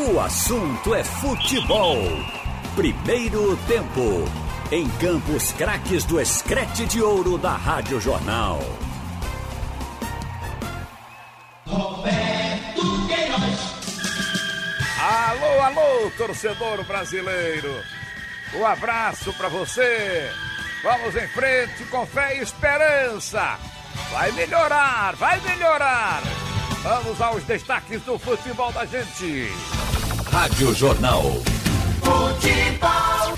O assunto é futebol. Primeiro tempo. Em Campos Craques do Escrete de Ouro da Rádio Jornal. Roberto Queiroz. Alô, alô, torcedor brasileiro. Um abraço para você. Vamos em frente com fé e esperança. Vai melhorar, vai melhorar. Vamos aos destaques do futebol da gente. Rádio Jornal. Futebol.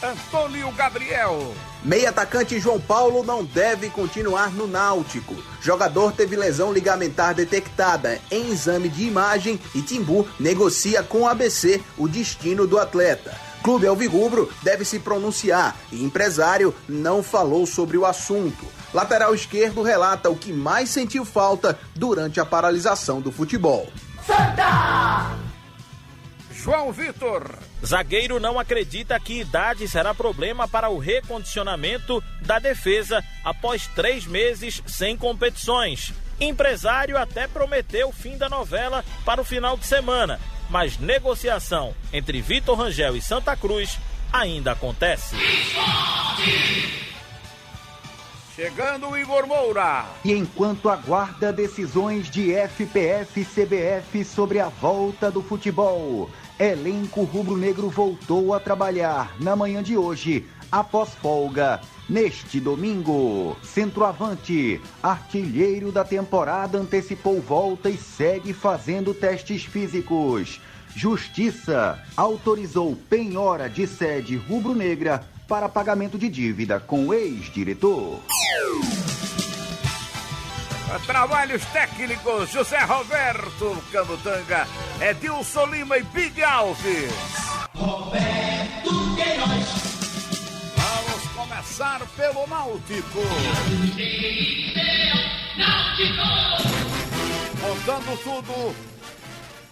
Antônio Gabriel. Meia atacante João Paulo não deve continuar no Náutico. Jogador teve lesão ligamentar detectada em exame de imagem e Timbu negocia com o ABC o destino do atleta. Clube Alvirrubro deve se pronunciar e empresário não falou sobre o assunto. Lateral esquerdo relata o que mais sentiu falta durante a paralisação do futebol. Santa! João Vitor. Zagueiro não acredita que idade será problema para o recondicionamento da defesa após três meses sem competições. Empresário até prometeu o fim da novela para o final de semana, mas negociação entre Vitor Rangel e Santa Cruz ainda acontece. Chegando o Igor Moura. E enquanto aguarda decisões de FPF e CBF sobre a volta do futebol, elenco rubro-negro voltou a trabalhar na manhã de hoje, após folga. Neste domingo, centroavante, artilheiro da temporada, antecipou volta e segue fazendo testes físicos. Justiça autorizou penhora de sede rubro-negra para pagamento de dívida com o ex-diretor. Trabalhos técnicos, José Roberto Camutanga, Edilson Lima e Big Alves. Roberto Queiroz. Vamos começar pelo Náutico. Contando tudo,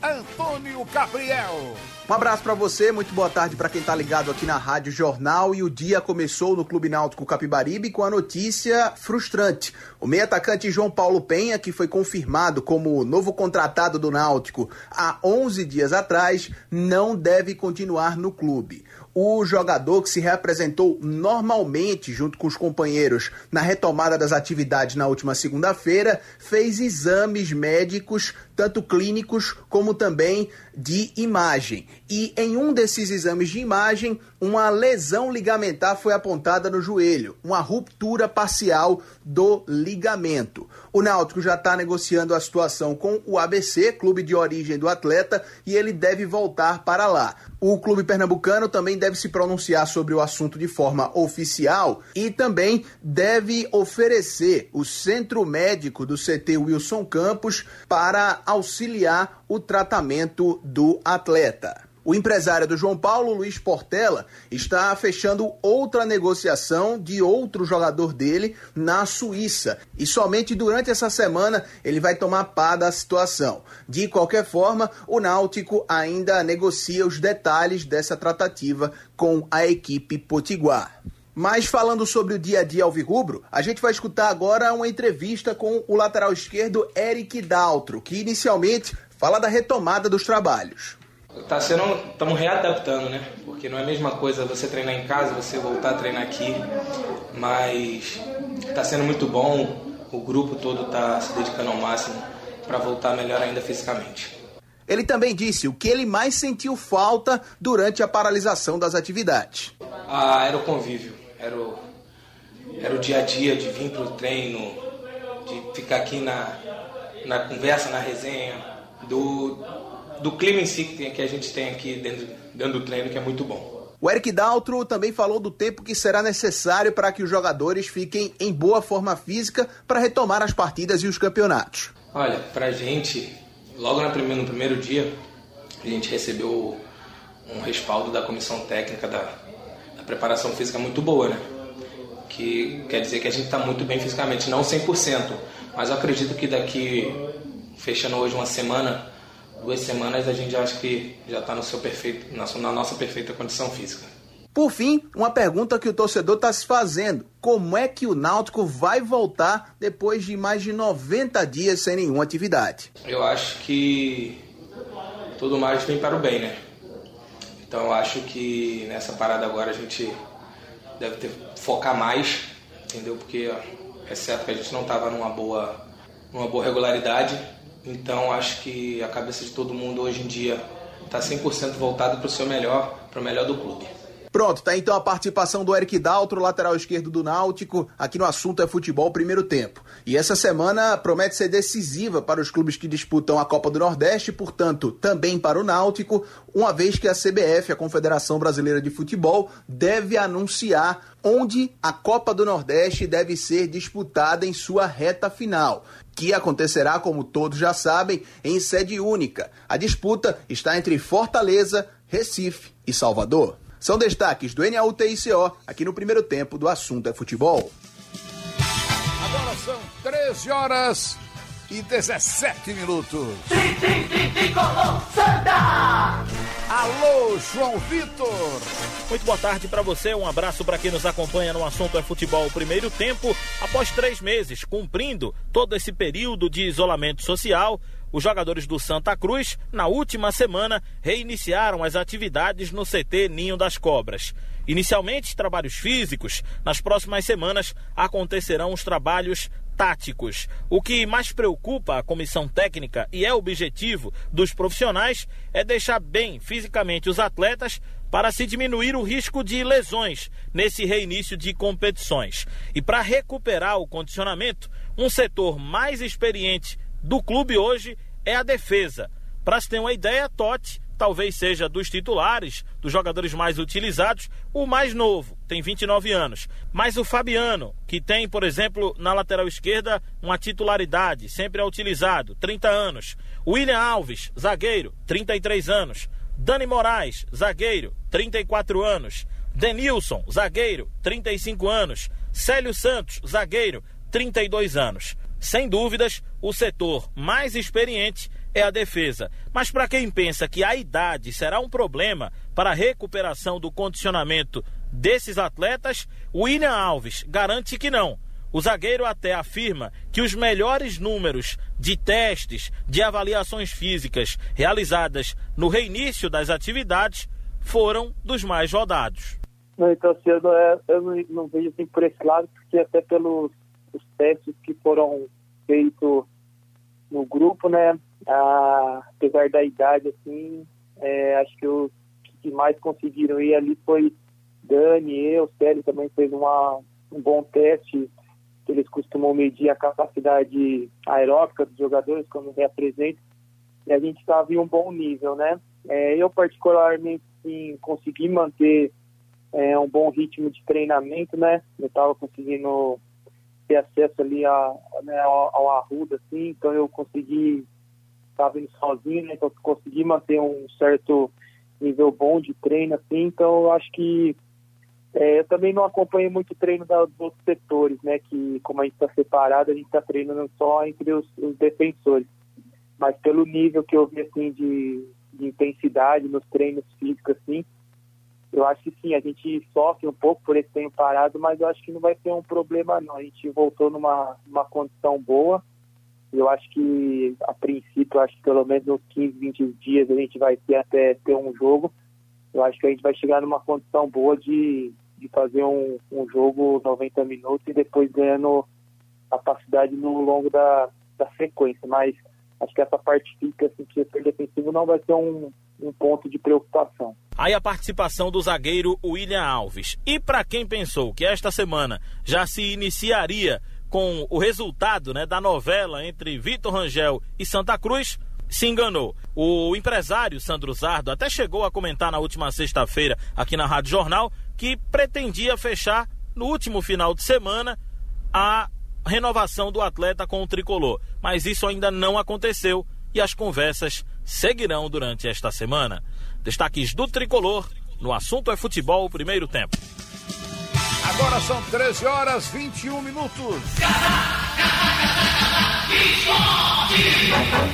Antônio Gabriel. Um abraço para você, muito boa tarde para quem tá ligado aqui na Rádio Jornal e o dia começou no Clube Náutico Capibaribe com a notícia frustrante. O meio atacante João Paulo Penha, que foi confirmado como novo contratado do Náutico há 11 dias atrás, não deve continuar no clube. O jogador que se representou normalmente junto com os companheiros na retomada das atividades na última segunda-feira, fez exames médicos, tanto clínicos como também de imagem. E em um desses exames de imagem, uma lesão ligamentar foi apontada no joelho, uma ruptura parcial do ligamento. O Náutico já está negociando a situação com o ABC, clube de origem do atleta, e ele deve voltar para lá. O clube pernambucano também deve se pronunciar sobre o assunto de forma oficial e também deve oferecer o centro médico do CT Wilson Campos para auxiliar o tratamento do atleta. O empresário do João Paulo, Luiz Portela, está fechando outra negociação de outro jogador dele na Suíça. E somente durante essa semana ele vai tomar pá da situação. De qualquer forma, o Náutico ainda negocia os detalhes dessa tratativa com a equipe potiguar. Mas falando sobre o dia a dia alvirrubro, a gente vai escutar agora uma entrevista com o lateral esquerdo Eric Daltro, que inicialmente fala da retomada dos trabalhos. Tá sendo, estamos readaptando, né? Porque não é a mesma coisa você treinar em casa, você voltar a treinar aqui, mas tá sendo muito bom. O grupo todo tá se dedicando ao máximo para voltar melhor ainda fisicamente. Ele também disse o que ele mais sentiu falta durante a paralisação das atividades. Ah, era o convívio, era o, era o dia a dia de vir pro treino, de ficar aqui na, na conversa, na resenha, do, do clima em si que, a gente tem aqui dentro, dentro do treino, que é muito bom. O Eric Daltro também falou do tempo que será necessário para que os jogadores fiquem em boa forma física para retomar as partidas e os campeonatos. Olha, pra gente, logo no primeiro, no primeiro dia, a gente recebeu um respaldo da comissão técnica da, da preparação física muito boa, né? Que quer dizer que a gente está muito bem fisicamente, não 100%, mas eu acredito que daqui, fechando hoje uma semana, duas semanas, a gente já acho que já está no seu perfeito, na, na nossa perfeita condição física. Por fim, uma pergunta que o torcedor está se fazendo: como é que o Náutico vai voltar depois de mais de 90 dias sem nenhuma atividade? Eu acho que tudo mais vem para o bem, né? Então eu acho que nessa parada agora a gente deve ter focar mais, entendeu? Porque é certo que a gente não estava numa boa, numa boa regularidade. Então acho que a cabeça de todo mundo hoje em dia está 100% voltada para o seu melhor, para o melhor do clube. Pronto, tá então a participação do Eric Daltro, lateral esquerdo do Náutico, aqui no assunto é futebol primeiro tempo. E essa semana promete ser decisiva para os clubes que disputam a Copa do Nordeste, portanto, também para o Náutico, uma vez que a CBF, a Confederação Brasileira de Futebol, deve anunciar onde a Copa do Nordeste deve ser disputada em sua reta final que acontecerá, como todos já sabem, em sede única. A disputa está entre Fortaleza, Recife e Salvador. São destaques do NAUTICO aqui no primeiro tempo do Assunto é Futebol. Agora são 13 horas e 17 minutos. Alô, João Vitor. Muito boa tarde para você, um abraço para quem nos acompanha no assunto é futebol primeiro tempo. Após três meses cumprindo todo esse período de isolamento social, os jogadores do Santa Cruz, na última semana, reiniciaram as atividades no CT Ninho das Cobras. Inicialmente, trabalhos físicos. Nas próximas semanas acontecerão os trabalhos táticos. O que mais preocupa a comissão técnica e é objetivo dos profissionais é deixar bem fisicamente os atletas para se diminuir o risco de lesões nesse reinício de competições. E para recuperar o condicionamento, um setor mais experiente do clube hoje é a defesa. Para se ter uma ideia, Totti talvez seja dos titulares, dos jogadores mais utilizados, o mais novo, tem 29 anos. Mas o Fabiano, que tem, por exemplo, na lateral esquerda, uma titularidade, sempre é utilizado, 30 anos. William Alves, zagueiro, 33 anos. Dani Moraes, zagueiro, 34 anos. Denilson, zagueiro, 35 anos. Célio Santos, zagueiro, 32 anos. Sem dúvidas, o setor mais experiente é a defesa. Mas para quem pensa que a idade será um problema para a recuperação do condicionamento desses atletas, William Alves garante que não. O zagueiro até afirma que os melhores números de testes, de avaliações físicas realizadas no reinício das atividades foram dos mais rodados. Não, então, assim, eu, não, é, eu não, não vejo assim por esse lado, porque até pelos os testes que foram feitos no grupo, né? Apesar da idade, assim, é, acho que os que mais conseguiram ir ali foi Dani, eu, Célio também fez uma, um bom teste, eles costumam medir a capacidade aeróbica dos jogadores quando reapresentam, e a gente estava em um bom nível, né? É, eu, particularmente, sim, consegui manter é, um bom ritmo de treinamento, né? Eu estava conseguindo ter acesso ali a, né, ao, ao Arruda, assim, então eu consegui, estava indo sozinho, né, então consegui manter um certo nível bom de treino, assim, então eu acho que é, eu também não acompanho muito treino da, dos outros setores, né, que como a gente está separado, a gente está treinando só entre os, os, defensores, mas pelo nível que eu vi, assim, de, de intensidade nos treinos físicos, assim, eu acho que sim, a gente sofre um pouco por esse tempo parado, mas eu acho que não vai ser um problema não. A gente voltou numa, numa condição boa. Eu acho que, a princípio, acho que pelo menos uns 15, 20 dias a gente vai ter até ter um jogo. Eu acho que a gente vai chegar numa condição boa de, de fazer um, um jogo 90 minutos e depois ganhando capacidade no longo da, da sequência. Mas acho que essa parte física, assim, que ser defensivo não vai ser um, um ponto de preocupação. Aí a participação do zagueiro William Alves. E para quem pensou que esta semana já se iniciaria com o resultado né, da novela entre Vitor Rangel e Santa Cruz, se enganou. O empresário Sandro Zardo até chegou a comentar na última sexta-feira aqui na Rádio Jornal que pretendia fechar no último final de semana a renovação do atleta com o tricolor. Mas isso ainda não aconteceu e as conversas seguirão durante esta semana. Destaques do tricolor no assunto é futebol, primeiro tempo. Agora são 13 horas 21 minutos.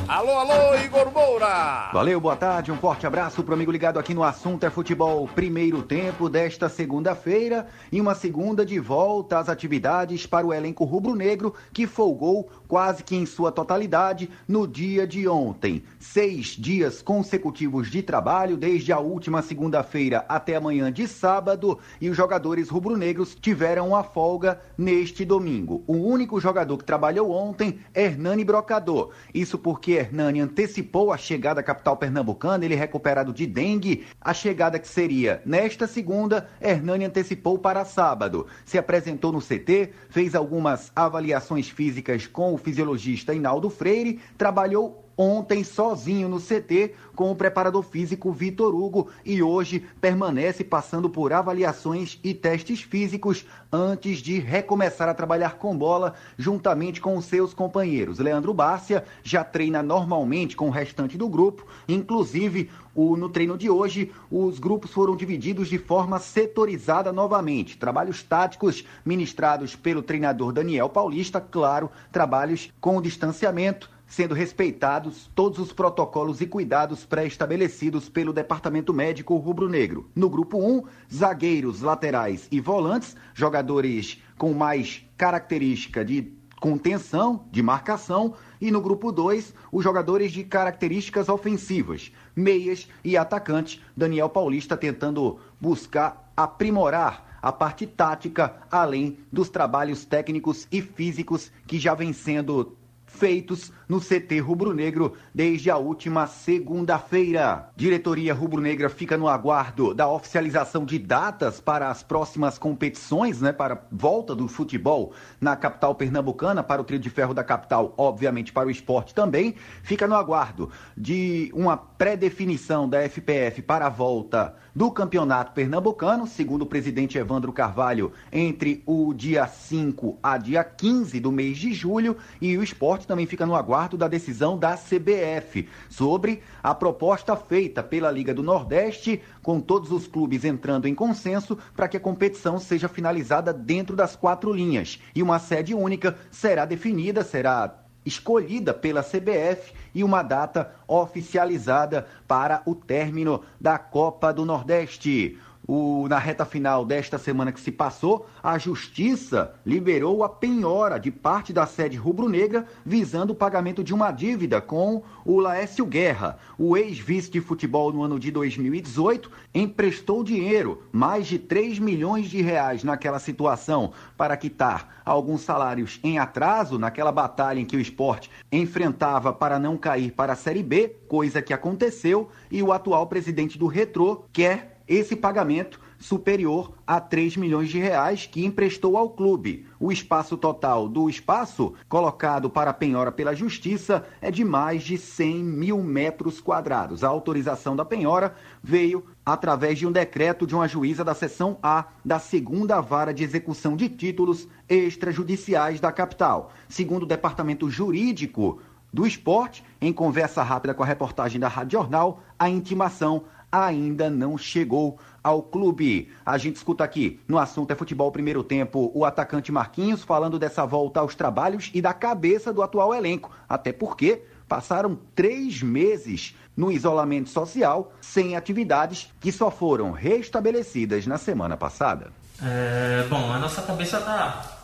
Alô, alô, Igor Moura. Valeu, boa tarde, um forte abraço pro amigo ligado aqui no Assunto é Futebol. Primeiro tempo desta segunda-feira e uma segunda de volta às atividades para o elenco rubro-negro que folgou quase que em sua totalidade no dia de ontem. Seis dias consecutivos de trabalho desde a última segunda-feira até amanhã de sábado e os jogadores rubro-negros tiveram uma folga neste domingo. O único jogador que trabalhou ontem é Hernani Brocador. Isso porque Hernani antecipou a chegada à capital pernambucana, ele recuperado de dengue. A chegada que seria nesta segunda, Hernani antecipou para sábado. Se apresentou no CT, fez algumas avaliações físicas com o fisiologista Inaldo Freire, trabalhou ontem sozinho no CT com o preparador físico Vitor Hugo e hoje permanece passando por avaliações e testes físicos antes de recomeçar a trabalhar com bola juntamente com os seus companheiros. Leandro Bárcia já treina normalmente com o restante do grupo, inclusive o, no treino de hoje, os grupos foram divididos de forma setorizada novamente. Trabalhos táticos ministrados pelo treinador Daniel Paulista, claro, trabalhos com distanciamento sendo respeitados todos os protocolos e cuidados pré-estabelecidos pelo Departamento Médico Rubro-Negro. No grupo 1, zagueiros, laterais e volantes, jogadores com mais característica de contenção, de marcação, e no grupo 2, os jogadores de características ofensivas, meias e atacantes. Daniel Paulista tentando buscar aprimorar a parte tática, além dos trabalhos técnicos e físicos que já vem sendo feitos no CT rubro-negro desde a última segunda-feira. Diretoria rubro-negra fica no aguardo da oficialização de datas para as próximas competições, né, para volta do futebol na capital pernambucana, para o trio de ferro da capital, obviamente para o esporte também. Fica no aguardo de uma pré-definição da FPF para a volta do campeonato pernambucano, segundo o presidente Evandro Carvalho, entre o dia 5 a dia 15 do mês de julho, e o esporte também fica no aguardo da decisão da CBF sobre a proposta feita pela Liga do Nordeste, com todos os clubes entrando em consenso para que a competição seja finalizada dentro das quatro linhas. E uma sede única será definida, será escolhida pela CBF e uma data oficializada para o término da Copa do Nordeste. O, na reta final desta semana que se passou, a Justiça liberou a penhora de parte da sede rubro-negra visando o pagamento de uma dívida com o Laércio Guerra. O ex-vice de futebol no ano de 2018 emprestou dinheiro, mais de 3 milhões de reais naquela situação, para quitar alguns salários em atraso naquela batalha em que o esporte enfrentava para não cair para a Série B, coisa que aconteceu, e o atual presidente do Retrô quer esse pagamento superior a 3 milhões de reais que emprestou ao clube. O espaço total do espaço colocado para penhora pela Justiça é de mais de 100 mil metros quadrados. A autorização da penhora veio através de um decreto de uma juíza da seção A da segunda vara de execução de títulos extrajudiciais da capital. Segundo o departamento jurídico do esporte, em conversa rápida com a reportagem da Rádio Jornal, a intimação ainda não chegou ao clube. A gente escuta aqui no assunto é futebol primeiro tempo o atacante Marquinhos falando dessa volta aos trabalhos e da cabeça do atual elenco, até porque passaram três meses no isolamento social sem atividades que só foram restabelecidas na semana passada. É, bom, a nossa cabeça tá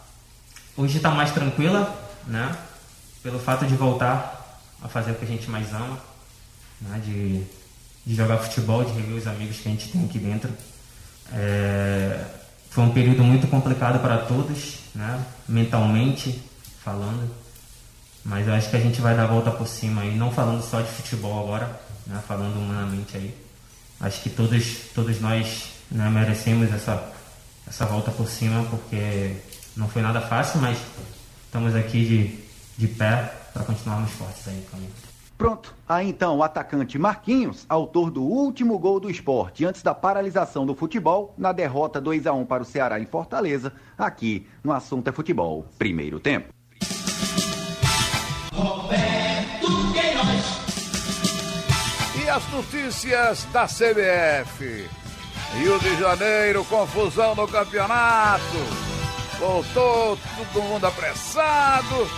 hoje está mais tranquila, né? Pelo fato de voltar a fazer o que a gente mais ama, né? De de jogar futebol, de rever os amigos que a gente tem aqui dentro. É, foi um período muito complicado para todos, né? mentalmente falando, mas eu acho que a gente vai dar a volta por cima aí, não falando só de futebol agora, né? falando humanamente aí. Acho que todos, todos nós né, merecemos essa, essa volta por cima, porque não foi nada fácil, mas estamos aqui de, de pé para continuarmos fortes aí também. Pronto, aí então o atacante Marquinhos, autor do último gol do esporte antes da paralisação do futebol, na derrota 2 a 1 para o Ceará em Fortaleza, aqui no Assunto é Futebol, primeiro tempo. Roberto Queiroz. E as notícias da CBF? Rio de Janeiro, confusão no campeonato. Voltou todo mundo apressado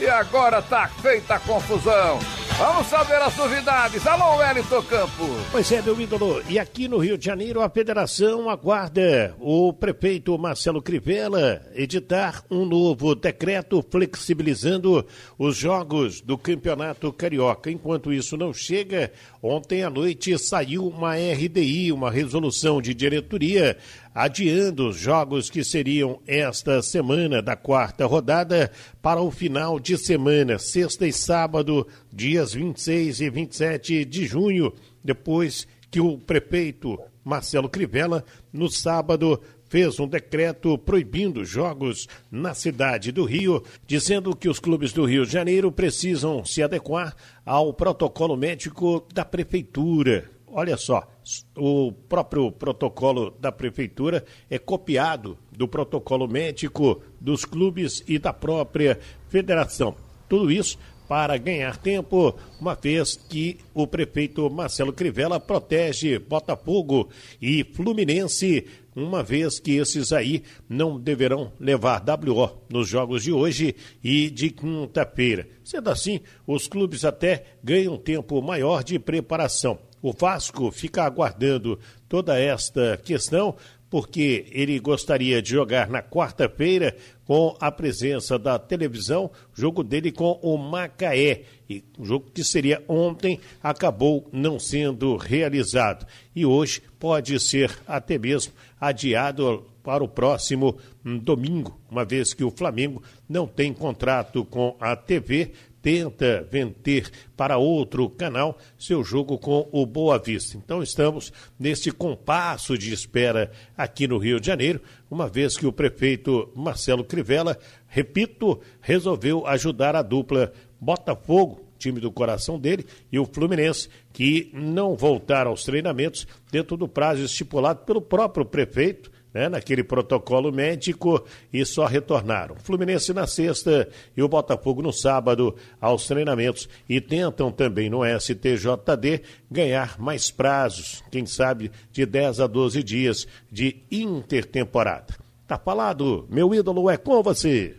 e agora tá feita a confusão. Vamos saber as novidades. Alô, Wellington Campos. Pois é, meu ídolo. E aqui no Rio de Janeiro, a federação aguarda o prefeito Marcelo Crivella editar um novo decreto flexibilizando os jogos do Campeonato Carioca. Enquanto isso não chega, ontem à noite saiu uma RDI, uma resolução de diretoria adiando os jogos que seriam esta semana da quarta rodada para o final de semana, sexta e sábado, dias 26 e 27 de junho, depois que o prefeito Marcelo Crivella, no sábado, fez um decreto proibindo jogos na cidade do Rio, dizendo que os clubes do Rio de Janeiro precisam se adequar ao protocolo médico da prefeitura. Olha só, o próprio protocolo da prefeitura é copiado do protocolo médico dos clubes e da própria federação. Tudo isso para ganhar tempo, uma vez que o prefeito Marcelo Crivella protege Botafogo e Fluminense, uma vez que esses aí não deverão levar WO nos jogos de hoje e de quinta-feira. Sendo assim, os clubes até ganham tempo maior de preparação. O Vasco fica aguardando toda esta questão porque ele gostaria de jogar na quarta-feira com a presença da televisão, jogo dele com o Macaé. E o jogo que seria ontem acabou não sendo realizado. E hoje pode ser até mesmo adiado para o próximo hum, domingo, uma vez que o Flamengo não tem contrato com a TV tenta vender para outro canal seu jogo com o Boa Vista. Então estamos neste compasso de espera aqui no Rio de Janeiro, uma vez que o prefeito Marcelo Crivella, repito, resolveu ajudar a dupla Botafogo time do coração dele, e o Fluminense, que não voltaram aos treinamentos dentro do prazo estipulado pelo próprio prefeito, né, naquele protocolo médico e só retornaram. Fluminense na sexta e o Botafogo no sábado aos treinamentos e tentam também no STJD ganhar mais prazos, quem sabe de 10 a 12 dias de intertemporada. Tá falado, meu ídolo é com você.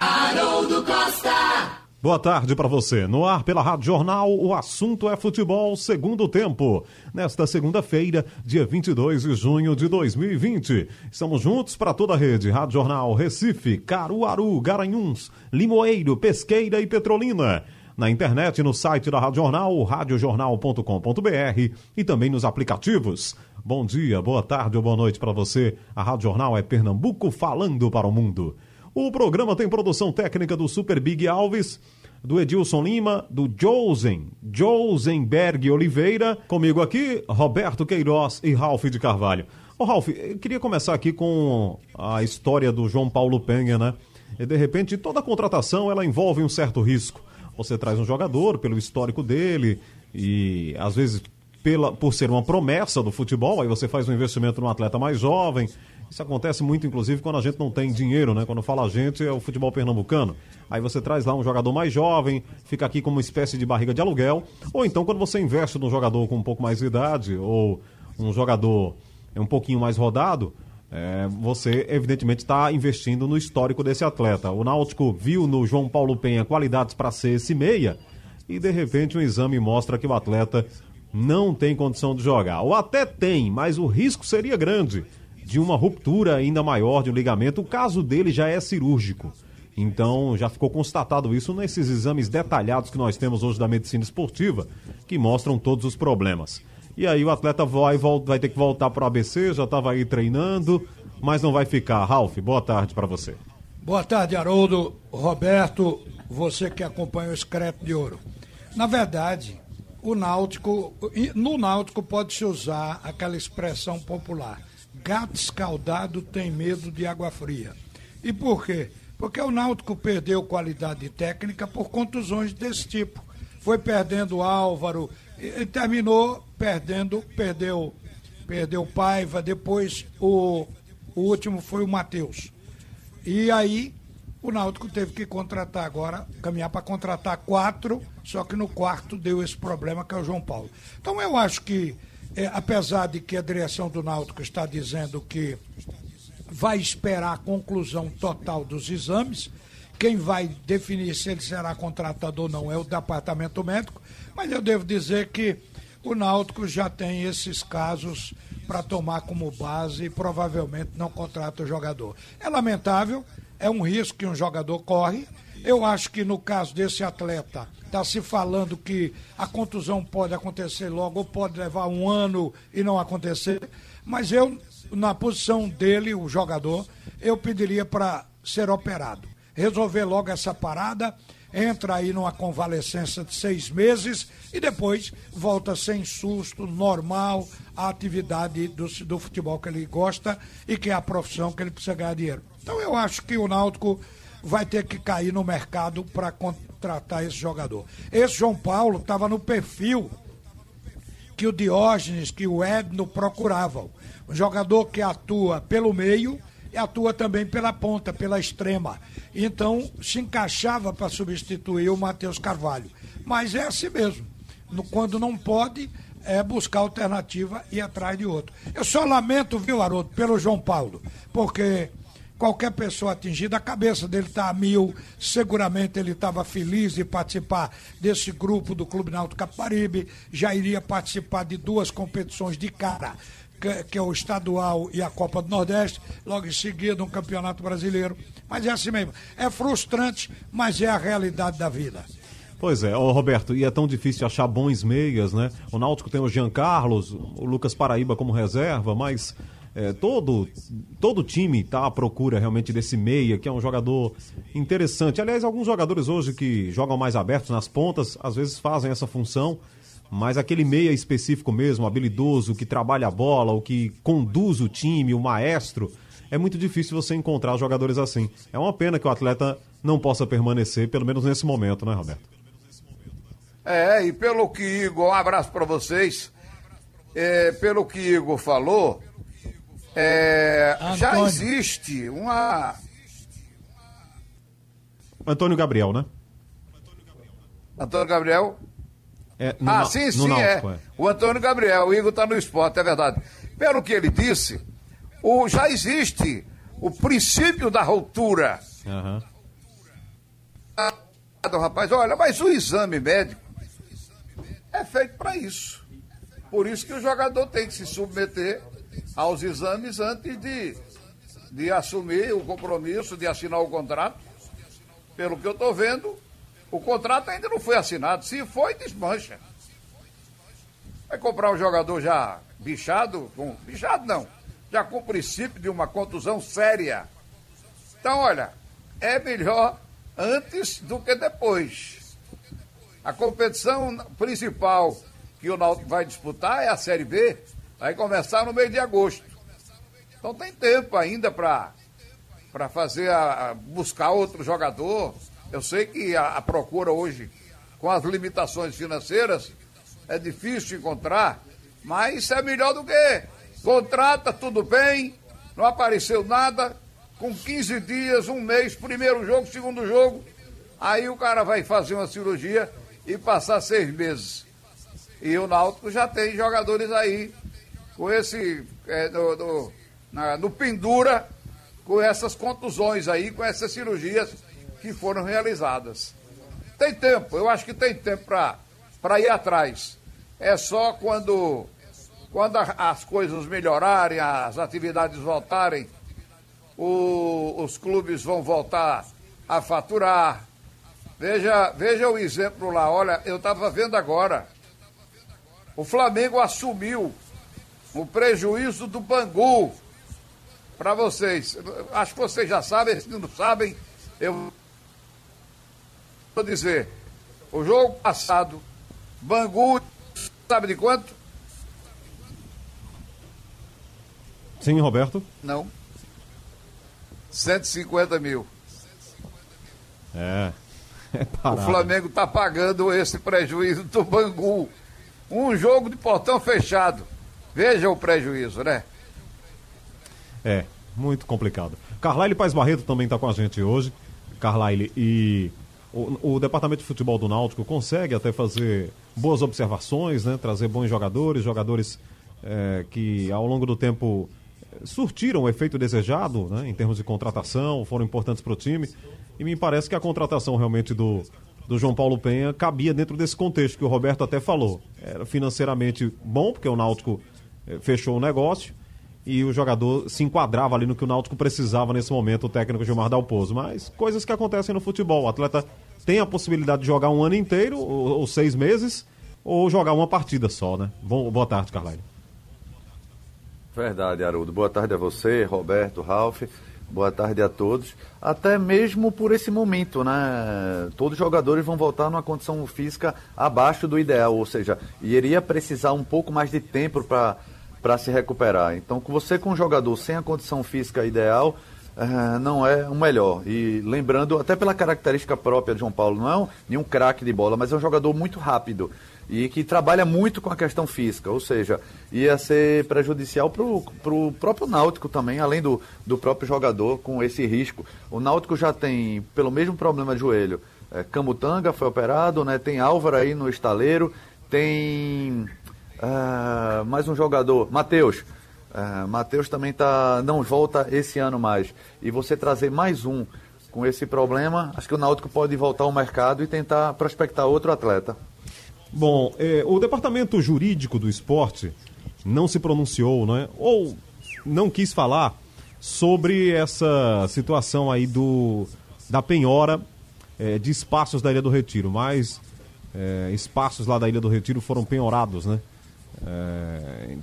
Haroldo Costa. Boa tarde para você. No ar pela Rádio Jornal, o assunto é futebol segundo tempo. Nesta segunda-feira, dia 22 de junho de 2020. Estamos juntos para toda a rede. Rádio Jornal Recife, Caruaru, Garanhuns, Limoeiro, Pesqueira e Petrolina. Na internet, no site da Rádio Jornal, radiojornal.com.br e também nos aplicativos. Bom dia, boa tarde ou boa noite para você. A Rádio Jornal é Pernambuco falando para o mundo. O programa tem produção técnica do Super Big Alves, do Edilson Lima, do Josen, Josenberg Oliveira. Comigo aqui, Roberto Queiroz e Ralph de Carvalho. Ô Ralph, eu queria começar aqui com a história do João Paulo Penha, né? E de repente, toda contratação ela envolve um certo risco. Você traz um jogador pelo histórico dele e às vezes pela, por ser uma promessa do futebol, aí você faz um investimento num atleta mais jovem isso acontece muito, inclusive, quando a gente não tem dinheiro, né? Quando fala a gente, é o futebol pernambucano. Aí você traz lá um jogador mais jovem, fica aqui como uma espécie de barriga de aluguel. Ou então, quando você investe num jogador com um pouco mais de idade, ou um jogador um pouquinho mais rodado, é, você evidentemente está investindo no histórico desse atleta. O Náutico viu no João Paulo Penha qualidades para ser esse meia, e de repente um exame mostra que o atleta não tem condição de jogar. Ou até tem, mas o risco seria grande de uma ruptura ainda maior de um ligamento. O caso dele já é cirúrgico. Então, já ficou constatado isso nesses exames detalhados que nós temos hoje da medicina esportiva, que mostram todos os problemas. E aí o atleta vai, vai ter que voltar para o ABC, já estava aí treinando, mas não vai ficar. Ralf, boa tarde para você. Boa tarde, Haroldo, Roberto, você que acompanha o Excreto de Ouro. Na verdade, o Náutico, no Náutico pode-se usar aquela expressão popular gato escaldado tem medo de água fria. E por quê? Porque o Náutico perdeu qualidade técnica por contusões desse tipo. Foi perdendo Álvaro e terminou perdendo, perdeu, perdeu Paiva, depois o, o último foi o Matheus. E aí o Náutico teve que contratar agora, caminhar para contratar quatro, só que no quarto deu esse problema que é o João Paulo. Então eu acho que é, apesar de que a direção do Náutico está dizendo que vai esperar a conclusão total dos exames, quem vai definir se ele será contratado ou não é o departamento médico, mas eu devo dizer que o Náutico já tem esses casos para tomar como base e provavelmente não contrata o jogador. É lamentável, é um risco que um jogador corre. Eu acho que no caso desse atleta, está se falando que a contusão pode acontecer logo ou pode levar um ano e não acontecer. Mas eu, na posição dele, o jogador, eu pediria para ser operado. Resolver logo essa parada entra aí numa convalescença de seis meses e depois volta sem susto, normal, à atividade do, do futebol que ele gosta e que é a profissão que ele precisa ganhar dinheiro. Então eu acho que o Náutico vai ter que cair no mercado para contratar esse jogador. Esse João Paulo estava no perfil que o Diógenes, que o Edno procuravam. Um jogador que atua pelo meio e atua também pela ponta, pela extrema. Então se encaixava para substituir o Matheus Carvalho. Mas é assim mesmo. No, quando não pode, é buscar alternativa e atrás de outro. Eu só lamento, viu, Haroldo, pelo João Paulo, porque qualquer pessoa atingida, a cabeça dele está a mil, seguramente ele estava feliz de participar desse grupo do Clube Náutico Caparibe, já iria participar de duas competições de cara que, que, é o estadual e a Copa do Nordeste, logo em seguida um campeonato brasileiro. Mas é assim mesmo. É frustrante, mas é a realidade da vida. Pois é, ô Roberto, e é tão difícil achar bons meias, né? O Náutico tem o Jean Carlos, o Lucas Paraíba como reserva, mas é, todo, todo time está à procura realmente desse meia, que é um jogador interessante. Aliás, alguns jogadores hoje que jogam mais abertos nas pontas, às vezes fazem essa função mas aquele meia específico mesmo, habilidoso, que trabalha a bola, o que conduz o time, o maestro, é muito difícil você encontrar jogadores assim. É uma pena que o atleta não possa permanecer, pelo menos nesse momento, né, Roberto? É, e pelo que Igor, um abraço para vocês. É, pelo que Igor falou, é, já existe uma. Antônio Gabriel, né? Antônio Gabriel é, no, ah, sim, sim, Náutico, é. é. O Antônio Gabriel, o Igor está no esporte, é verdade. Pelo que ele disse, o, já existe o princípio da ruptura. Uhum. Ah, rapaz, olha, mas o exame médico é feito para isso. Por isso que o jogador tem que se submeter aos exames antes de, de assumir o compromisso, de assinar o contrato. Pelo que eu estou vendo, o contrato ainda não foi assinado. Se foi, desmancha. Vai comprar um jogador já bichado, com. Bichado não. Já com o princípio de uma contusão séria. Então, olha, é melhor antes do que depois. A competição principal que o Náutico vai disputar é a Série B. Vai começar no mês de agosto. Então tem tempo ainda para fazer a, a buscar outro jogador eu sei que a, a procura hoje, com as limitações financeiras, é difícil encontrar, mas isso é melhor do que contrata, tudo bem, não apareceu nada, com 15 dias, um mês, primeiro jogo, segundo jogo, aí o cara vai fazer uma cirurgia e passar seis meses. E o Náutico já tem jogadores aí com esse, é, no, na, no pendura, com essas contusões aí, com essas cirurgias que foram realizadas. Tem tempo, eu acho que tem tempo para ir atrás. É só quando, quando as coisas melhorarem, as atividades voltarem, o, os clubes vão voltar a faturar. Veja, veja o exemplo lá, olha, eu estava vendo agora. O Flamengo assumiu o prejuízo do Bangu. Para vocês, acho que vocês já sabem, se não sabem, eu Vou dizer, o jogo passado, Bangu, sabe de quanto? Sim, Roberto? Não. 150 mil. É. é o Flamengo está pagando esse prejuízo do Bangu. Um jogo de portão fechado. Veja o prejuízo, né? É, muito complicado. Carlyle Paz Barreto também está com a gente hoje. Carlyle, e o, o, departamento de futebol do Náutico consegue até fazer boas observações, né? trazer bons jogadores, jogadores é, que ao longo do tempo surtiram o efeito desejado né? em termos de contratação, foram importantes para o time. E me parece que a contratação realmente do, do João Paulo Penha cabia dentro desse contexto que o Roberto até falou. Era financeiramente bom, porque o Náutico fechou o negócio e o jogador se enquadrava ali no que o Náutico precisava nesse momento, o técnico Gilmar Dalpozo. Mas coisas que acontecem no futebol. O atleta tem a possibilidade de jogar um ano inteiro, ou, ou seis meses, ou jogar uma partida só, né? Boa tarde, Carlyle. Verdade, Haroldo. Boa tarde a você, Roberto, Ralf. Boa tarde a todos. Até mesmo por esse momento, né? Todos os jogadores vão voltar numa condição física abaixo do ideal, ou seja, iria precisar um pouco mais de tempo para se recuperar. Então, você com um jogador sem a condição física ideal, uh, não é o melhor. E lembrando, até pela característica própria de João Paulo, não é um, nenhum craque de bola, mas é um jogador muito rápido e que trabalha muito com a questão física, ou seja, ia ser prejudicial para o próprio Náutico também, além do, do próprio jogador com esse risco. O Náutico já tem, pelo mesmo problema de joelho, é, Camutanga foi operado, né? tem Álvaro aí no estaleiro, tem uh, mais um jogador, Matheus. Uh, Matheus também tá, não volta esse ano mais. E você trazer mais um com esse problema, acho que o Náutico pode voltar ao mercado e tentar prospectar outro atleta. Bom, é, o departamento jurídico do esporte não se pronunciou, né? Ou não quis falar sobre essa situação aí do da penhora é, de espaços da Ilha do Retiro, mas é, espaços lá da Ilha do Retiro foram penhorados, né? É,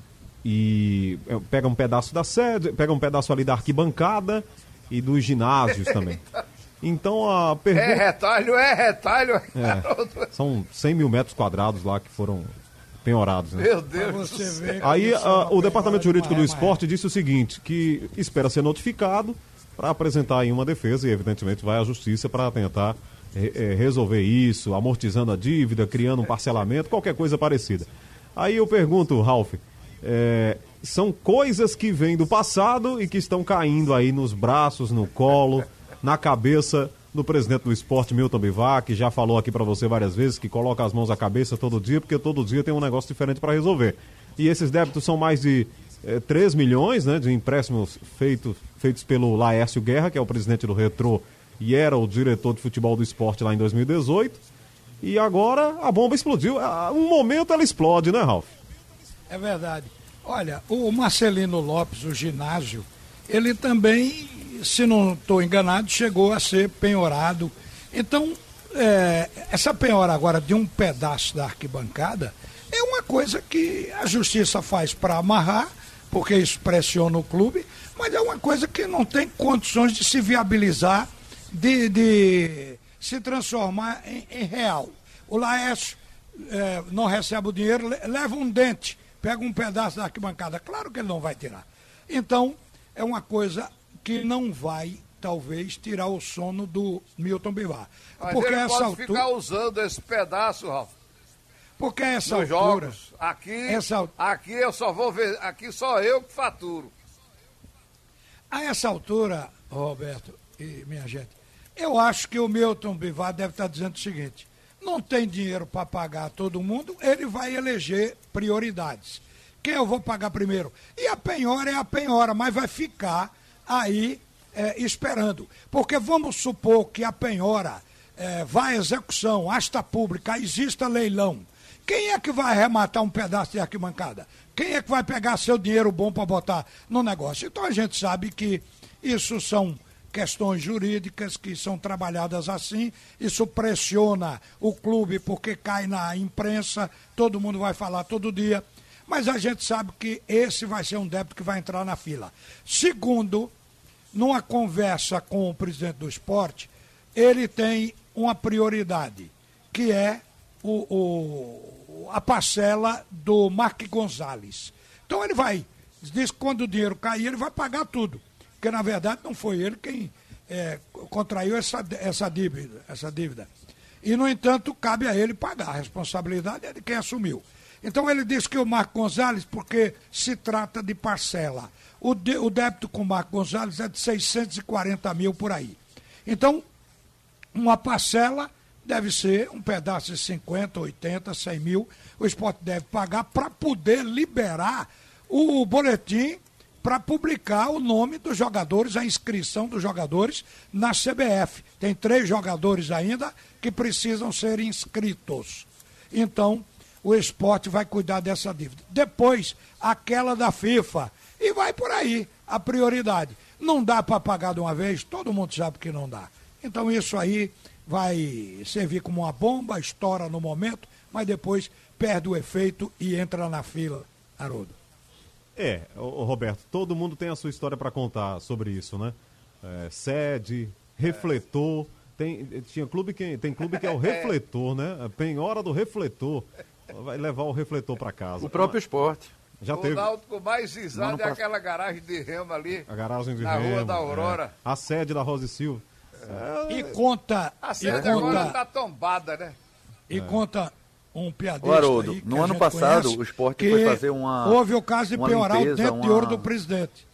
e é, pega um pedaço da sede, pega um pedaço ali da arquibancada e dos ginásios também. Então a pergunta. É retalho, é retalho. É, são 100 mil metros quadrados lá que foram penhorados. Né? Meu Deus do céu. Aí a, o Departamento Jurídico do Esporte disse o seguinte: que espera ser notificado para apresentar aí uma defesa e, evidentemente, vai à justiça para tentar é, resolver isso, amortizando a dívida, criando um parcelamento, qualquer coisa parecida. Aí eu pergunto, Ralph, é, são coisas que vêm do passado e que estão caindo aí nos braços, no colo na cabeça do presidente do esporte, Milton Bivac, que já falou aqui para você várias vezes que coloca as mãos à cabeça todo dia, porque todo dia tem um negócio diferente para resolver. E esses débitos são mais de é, eh, 3 milhões né, de empréstimos feito, feitos pelo Laércio Guerra, que é o presidente do Retro e era o diretor de futebol do esporte lá em 2018. E agora a bomba explodiu. Um momento ela explode, né, Ralf? É verdade. Olha, o Marcelino Lopes, o ginásio, ele também se não estou enganado, chegou a ser penhorado. Então, é, essa penhora agora de um pedaço da arquibancada é uma coisa que a justiça faz para amarrar, porque isso pressiona o clube, mas é uma coisa que não tem condições de se viabilizar, de, de se transformar em, em real. O Laércio é, não recebe o dinheiro, leva um dente, pega um pedaço da arquibancada. Claro que ele não vai tirar. Então, é uma coisa que não vai talvez tirar o sono do Milton Bivar. Mas Porque ele essa pode altura... ficar usando esse pedaço, Ralf. Porque essa Nos altura... Jogos, aqui, essa... aqui eu só vou ver, aqui só eu que faturo. A essa altura, Roberto e minha gente, eu acho que o Milton Bivar deve estar dizendo o seguinte: não tem dinheiro para pagar todo mundo, ele vai eleger prioridades. Quem eu vou pagar primeiro? E a penhora é a penhora, mas vai ficar aí é, esperando. Porque vamos supor que a penhora é, vá à execução, asta pública, exista leilão. Quem é que vai arrematar um pedaço de arquibancada? Quem é que vai pegar seu dinheiro bom para botar no negócio? Então a gente sabe que isso são questões jurídicas que são trabalhadas assim. Isso pressiona o clube porque cai na imprensa, todo mundo vai falar todo dia. Mas a gente sabe que esse vai ser um débito que vai entrar na fila. Segundo, numa conversa com o presidente do esporte, ele tem uma prioridade, que é o, o, a parcela do Mark Gonzalez. Então ele vai, diz que quando o dinheiro cair, ele vai pagar tudo. Porque na verdade não foi ele quem é, contraiu essa, essa, dívida, essa dívida. E, no entanto, cabe a ele pagar. A responsabilidade é de quem assumiu. Então ele disse que o Marco Gonzalez, porque se trata de parcela. O, de, o débito com o Marco Gonzalez é de 640 mil por aí. Então, uma parcela deve ser um pedaço de 50, 80, 100 mil. O esporte deve pagar para poder liberar o boletim para publicar o nome dos jogadores, a inscrição dos jogadores na CBF. Tem três jogadores ainda que precisam ser inscritos. Então, o esporte vai cuidar dessa dívida. Depois, aquela da FIFA. E vai por aí a prioridade. Não dá para pagar de uma vez, todo mundo sabe que não dá. Então, isso aí vai servir como uma bomba, estoura no momento, mas depois perde o efeito e entra na fila, Haroldo. É, o Roberto, todo mundo tem a sua história para contar sobre isso, né? É, sede, refletor. Tem, tinha clube que, tem clube que é o refletor, né? Penhora do refletor. Vai levar o refletor para casa. O próprio esporte. Já o teve. Náutico mais zizado é aquela garagem de remo ali. A garagem de Na Rua Remo, da Aurora. é. A sede da Rosa e Silva. E conta. A e sede agora conta, tá tombada, né? e conta um piadista. Ô, Haroldo, aí, no ano passado, conhece, o esporte que foi fazer uma. Houve o caso de piorar limpeza, o de uma- ouro do presidente.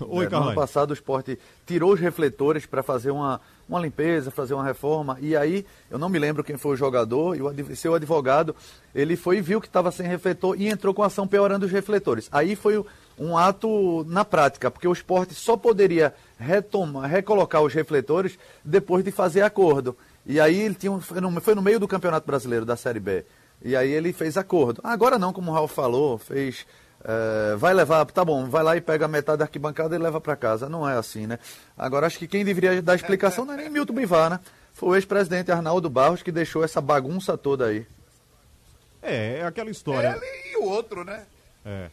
Oi, É, no ano passado o esporte tirou os refletores para fazer uma, uma limpeza, fazer uma reforma. E aí, eu não me lembro quem foi o jogador, e o adv- seu advogado, ele foi e viu que estava sem refletor e entrou com a ação piorando os refletores. Aí foi um ato na prática, porque o esporte só poderia retomar, recolocar os refletores depois de fazer acordo. E aí ele tinha um, foi no- meio do Campeonato Brasileiro da Série B. E aí ele fez acordo. Agora não, como o Ralf falou, fez. eh, vai levar, tá bom, vai lá e pega metade da arquibancada e leva para casa. Não é assim, né? Agora acho que quem deveria dar explicação não é nem Milton Bivar, né? Foi o ex-presidente Arnaldo Barros que deixou essa bagunça toda aí. É, é aquela história. Ele e o outro, né? É.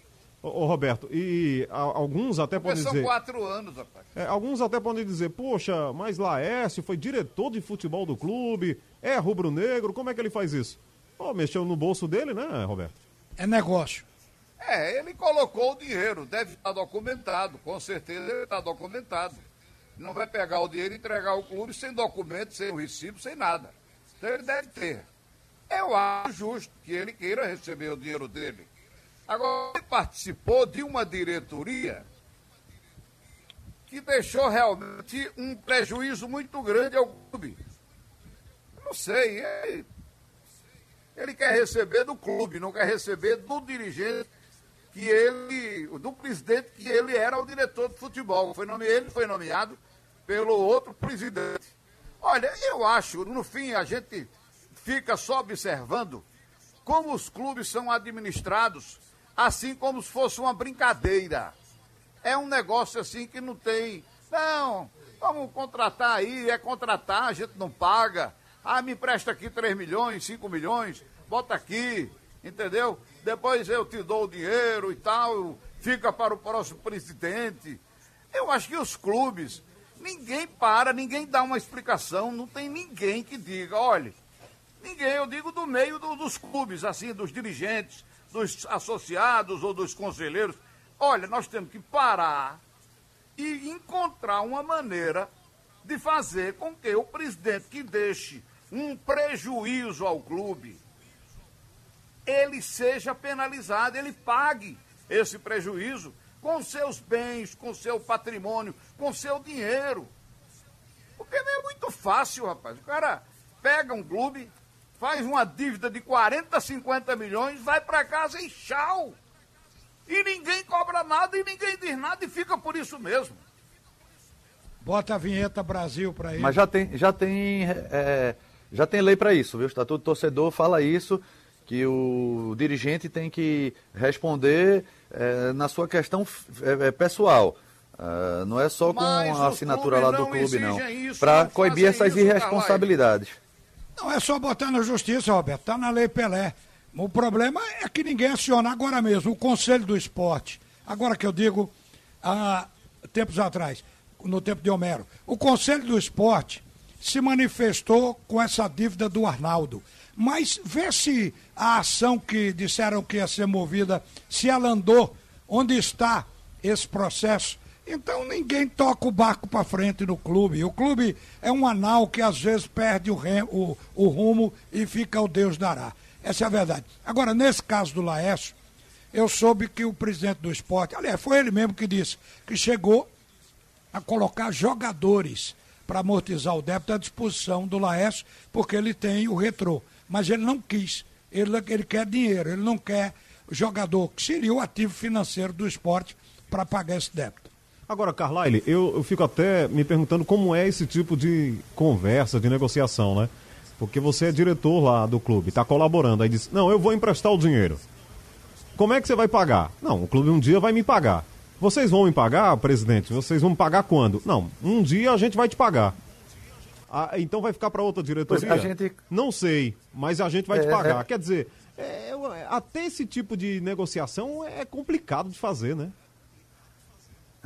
Ô, Roberto, e a- alguns até Porque podem são dizer. quatro anos, rapaz. É, alguns até podem dizer, poxa, mas Laércio foi diretor de futebol do clube, é rubro-negro, como é que ele faz isso? Pô, mexeu no bolso dele, né, Roberto? É negócio. É, ele colocou o dinheiro, deve estar documentado, com certeza ele está documentado. Não vai pegar o dinheiro e entregar ao clube sem documento, sem o recibo, sem nada. Então ele deve ter. Eu acho justo que ele queira receber o dinheiro dele. Agora, ele participou de uma diretoria que deixou realmente um prejuízo muito grande ao clube. Eu Não sei, ele, ele quer receber do clube, não quer receber do dirigente que ele, do presidente que ele era o diretor de futebol. Foi nome, ele foi nomeado pelo outro presidente. Olha, eu acho, no fim, a gente fica só observando como os clubes são administrados, assim como se fosse uma brincadeira. É um negócio assim que não tem. Não, vamos contratar aí, é contratar, a gente não paga. Ah, me empresta aqui 3 milhões, 5 milhões, bota aqui, entendeu? Depois eu te dou o dinheiro e tal, fica para o próximo presidente. Eu acho que os clubes, ninguém para, ninguém dá uma explicação, não tem ninguém que diga, olha, ninguém, eu digo do meio do- dos clubes, assim, dos dirigentes, dos associados ou dos conselheiros. Olha, nós temos que parar e encontrar uma maneira de fazer com que o presidente que deixe um prejuízo ao clube, ele seja penalizado, ele pague esse prejuízo com seus bens, com seu patrimônio, com seu dinheiro. Porque não é muito fácil, rapaz. O cara pega um clube, faz uma dívida de 40, 50 milhões, vai para casa e tchau. E ninguém cobra nada e ninguém diz nada e fica por isso mesmo. Bota a vinheta Brasil para ele. Mas já tem, já tem, é, já tem lei para isso, viu? O Estatuto do Torcedor fala isso, que o dirigente tem que responder é, na sua questão é, é, pessoal. Ah, não é só com Mas a assinatura lá do clube, não. Para coibir essas irresponsabilidades. Não é só botar na justiça, Roberto. Tá na lei Pelé. O problema é que ninguém aciona agora mesmo. O Conselho do Esporte. Agora que eu digo, há tempos atrás, no tempo de Homero, o Conselho do Esporte se manifestou com essa dívida do Arnaldo. Mas vê se a ação que disseram que ia ser movida, se ela andou, onde está esse processo. Então ninguém toca o barco para frente no clube. O clube é um anal que às vezes perde o, rem- o- o rumo e fica o Deus dará. Essa é a verdade. Agora, nesse caso do Laércio, eu soube que o presidente do esporte, aliás, foi ele mesmo que disse, que chegou a colocar jogadores para amortizar o débito à disposição do Laércio, porque ele tem o retrô. Mas ele não quis. Ele, ele quer dinheiro, ele não quer jogador que seria o ativo financeiro do esporte para pagar esse débito. Agora, Carlyle, eu, eu fico até me perguntando como é esse tipo de conversa, de negociação, né? Porque você é diretor lá do clube, está colaborando, aí diz, não, eu vou emprestar o dinheiro. Como é que você vai pagar? Não, o clube um dia vai me pagar. Vocês vão me pagar, presidente? Vocês vão me pagar quando? Não, um dia a gente vai te pagar. Ah, então vai ficar para outra diretoria? Pois a gente... Não sei, mas a gente vai É, te pagar. é. Quer dizer, é, até esse tipo de negociação é complicado de fazer, né?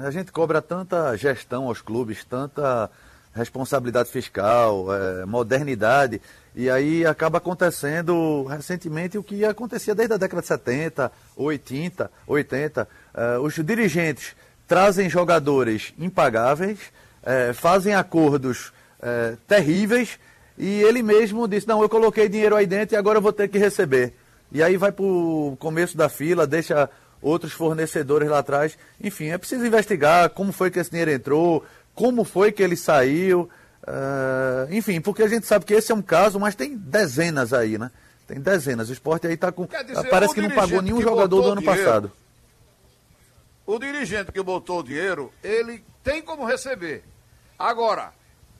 A gente cobra tanta gestão aos clubes, tanta responsabilidade fiscal, eh, modernidade, e aí acaba acontecendo recentemente o que acontecia desde a década de 70, 80, 80. Eh, os dirigentes trazem jogadores impagáveis, eh, fazem acordos eh, terríveis, e ele mesmo disse, não, eu coloquei dinheiro aí dentro e agora eu vou ter que receber. E aí vai para o começo da fila, deixa outros fornecedores lá atrás. Enfim, é preciso investigar como foi que esse dinheiro entrou, como foi que ele saiu. eh, enfim, porque a gente sabe que esse é um caso, mas tem dezenas aí, né? Tem dezenas. O esporte aí tá com. Dizer, parece que não pagou nenhum jogador do ano dinheiro- passado. O dirigente que botou o dinheiro, ele tem como receber. Agora,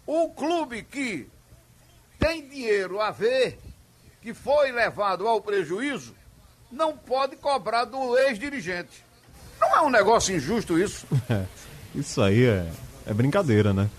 o clube que tem dinheiro a ver, que foi levado ao prejuízo, não pode cobrar do ex-dirigente. Não é um negócio injusto isso? É, isso aí é, é brincadeira, né?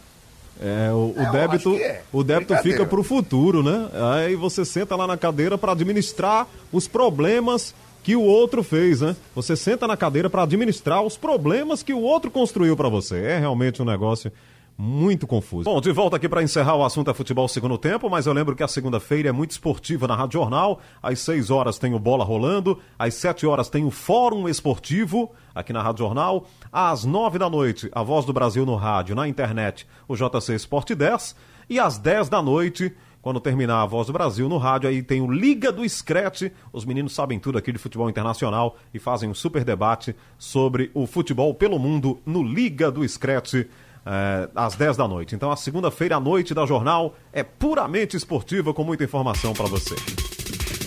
É, o, É, débito, é. o débito fica para o futuro, né? Aí você senta lá na cadeira para administrar os problemas que o outro fez, né? Você senta na cadeira para administrar os problemas que o outro construiu para você. É realmente um negócio muito confuso. Bom, de volta aqui para encerrar o assunto é futebol segundo tempo, mas eu lembro que a segunda-feira é muito esportiva na Rádio Jornal. Às 6 horas tem o Bola Rolando, às 7 horas tem o Fórum Esportivo aqui na Rádio Jornal, às 9 da noite, a Voz do Brasil no rádio, na internet, o JC Esporte 10, e às 10 da noite, quando terminar a Voz do Brasil no rádio, aí tem o Liga do Screte. Os meninos sabem tudo aqui de futebol internacional e fazem um super debate sobre o futebol pelo mundo no Liga do Screte. Eh, às 10 da noite. Então, a segunda-feira à noite da jornal é puramente esportiva, com muita informação para você.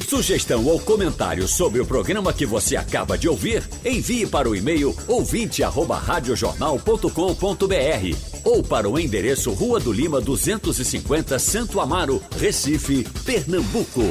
Sugestão ou comentário sobre o programa que você acaba de ouvir, envie para o e-mail ouvinte@radiojornal.com.br ou para o endereço Rua do Lima 250, Santo Amaro, Recife, Pernambuco.